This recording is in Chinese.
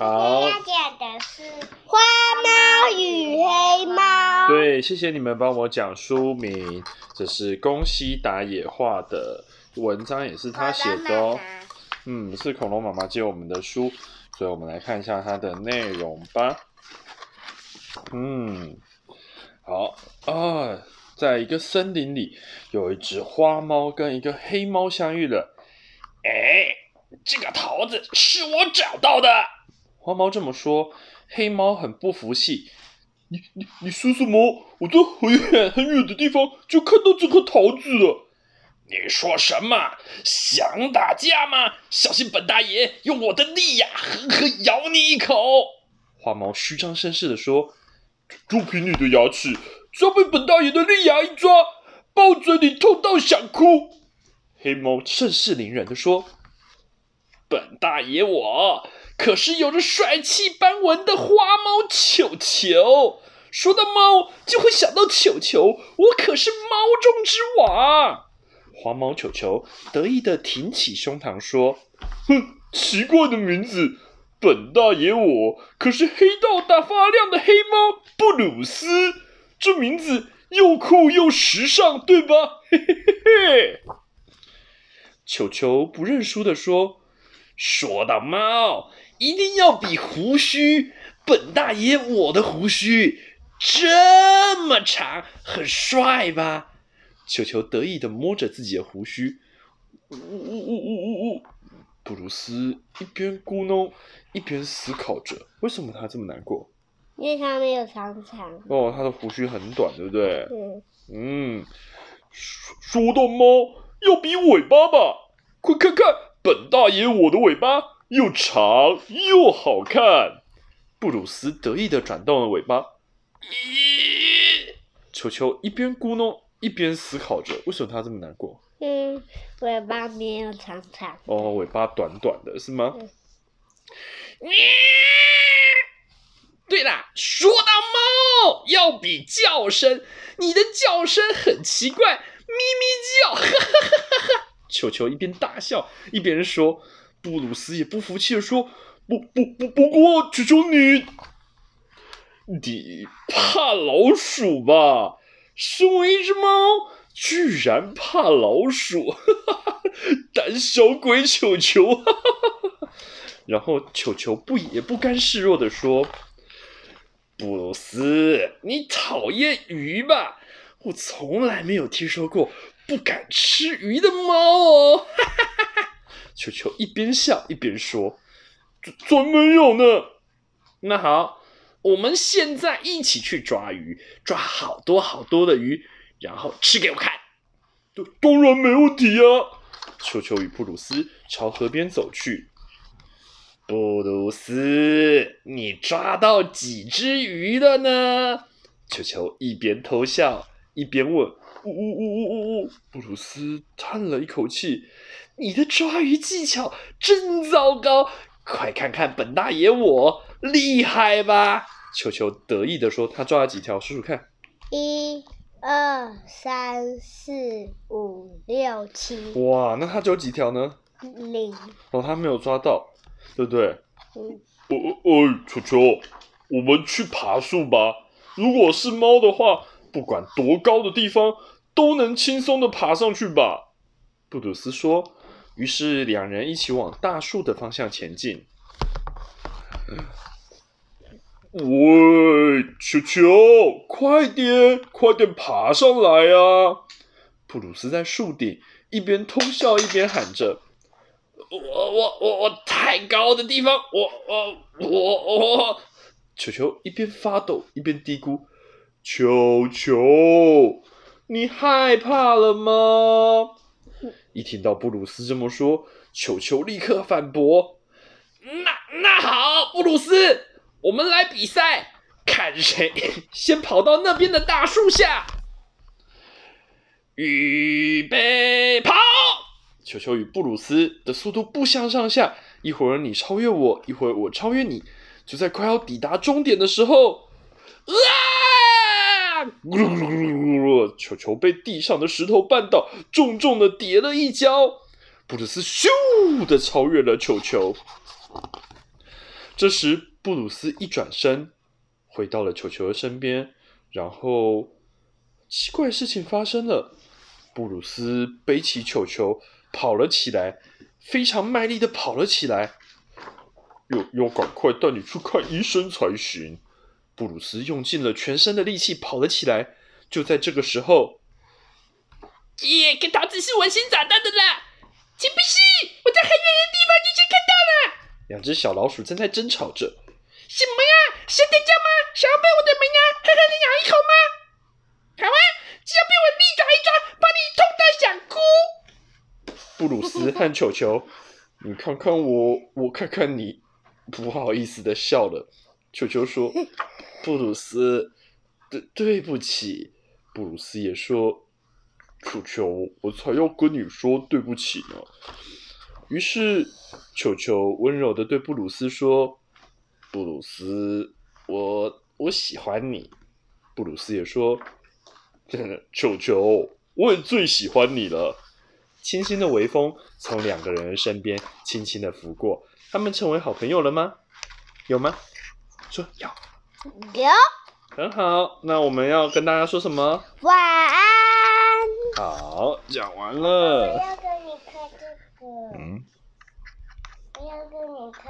好。要讲的是《花猫与黑猫》。对，谢谢你们帮我讲书名。这是宫西达也画的文章，也是他写的哦。嗯，是恐龙妈妈借我们的书，所以我们来看一下它的内容吧。嗯，好啊，在一个森林里，有一只花猫跟一个黑猫相遇了。哎，这个桃子是我找到的。花猫这么说，黑猫很不服气。你你你说什么？我在很远很远的地方就看到这颗桃子了。你说什么？想打架吗？小心本大爷用我的利牙狠狠咬你一口！花猫虚张声势地说：“就凭你的牙齿，只要被本大爷的利牙一抓，爆嘴里痛到想哭。”黑猫盛势凌人的说：“本大爷我。”可是有着帅气斑纹的花猫球球，说到猫就会想到球球，我可是猫中之王。花猫球球得意地挺起胸膛说：“哼，奇怪的名字，本大爷我可是黑到大发亮的黑猫布鲁斯，这名字又酷又时尚，对吧？”嘿 嘿嘿嘿。球球不认输的说：“说到猫。”一定要比胡须，本大爷我的胡须这么长，很帅吧？球球得意的摸着自己的胡须，呜呜呜呜呜呜。布鲁斯一边咕哝一边思考着，为什么他这么难过？因为他没有长长。哦，他的胡须很短，对不对？嗯。嗯，说说到猫，要比尾巴吧？快看看本大爷我的尾巴！又长又好看，布鲁斯得意地转动了尾巴。咦，球球一边咕哝一边思考着，为什么他这么难过？嗯，尾巴没有长长。哦，尾巴短短的是吗？嗯。对啦，说到猫，要比叫声，你的叫声很奇怪，咪咪叫，哈哈哈哈哈。球球一边大笑一边说。布鲁斯也不服气地说：“不不不，不过，求求你，你怕老鼠吧？身为一只猫，居然怕老鼠，哈哈哈，胆小鬼球球！”哈哈，然后球球不也不甘示弱地说：“布鲁斯，你讨厌鱼吧？我从来没有听说过不敢吃鱼的猫哦！”。球球一边笑一边说：“怎怎么没有呢？那好，我们现在一起去抓鱼，抓好多好多的鱼，然后吃给我看。当当然没问题啊！”球球与布鲁斯朝河边走去。布鲁斯，你抓到几只鱼了呢？球球一边偷笑一边问。呜呜呜呜呜呜！布鲁斯叹了一口气。你的抓鱼技巧真糟糕，快看看本大爷我厉害吧！球球得意地说：“他抓了几条？数数看。一、二、三、四、五、六、七。哇，那他只有几条呢？零。哦，他没有抓到，对不对？嗯。哦哦，球球，我们去爬树吧。如果是猫的话，不管多高的地方都能轻松的爬上去吧？布鲁斯说。于是两人一起往大树的方向前进。喂，球球，快点，快点爬上来啊！布鲁斯在树顶一边偷笑一边喊着：“我我我我太高的地方，我我我我……”球球一边发抖一边嘀咕：“球球，你害怕了吗？”一听到布鲁斯这么说，球球立刻反驳：“那那好，布鲁斯，我们来比赛，看谁 先跑到那边的大树下。预备跑！”球球与布鲁斯的速度不相上下，一会儿你超越我，一会儿我超越你，就在快要抵达终点的时候，啊！咕噜噜噜咕噜球球被地上的石头绊倒，重重的跌了一跤。布鲁斯咻的超越了球球。这时，布鲁斯一转身，回到了球球的身边，然后奇怪事情发生了。布鲁斯背起球球跑了起来，非常卖力的跑了起来。要要赶快带你去看医生才行。布鲁斯用尽了全身的力气跑了起来。就在这个时候，耶，跟桃子是我先找到的啦！岂不是？我在很远的地方就先看到了。两只小老鼠正在争吵着。什么呀？谁在叫吗？想要被我的门牙狠狠的咬一口吗？好啊，只要被我利爪一抓，把你痛到想哭。布鲁斯和球球，你看看我，我看看你，不好意思的笑了。球球说：“布鲁斯，对对不起。”布鲁斯也说：“球球，我才要跟你说对不起呢。”于是，球球温柔的对布鲁斯说。布鲁斯，我我喜欢你。布鲁斯也说：“ 球球，我也最喜欢你了。”清新的微风从两个人的身边轻轻的拂过，他们成为好朋友了吗？有吗？说要。有。很好，那我们要跟大家说什么？晚安。好，讲完了。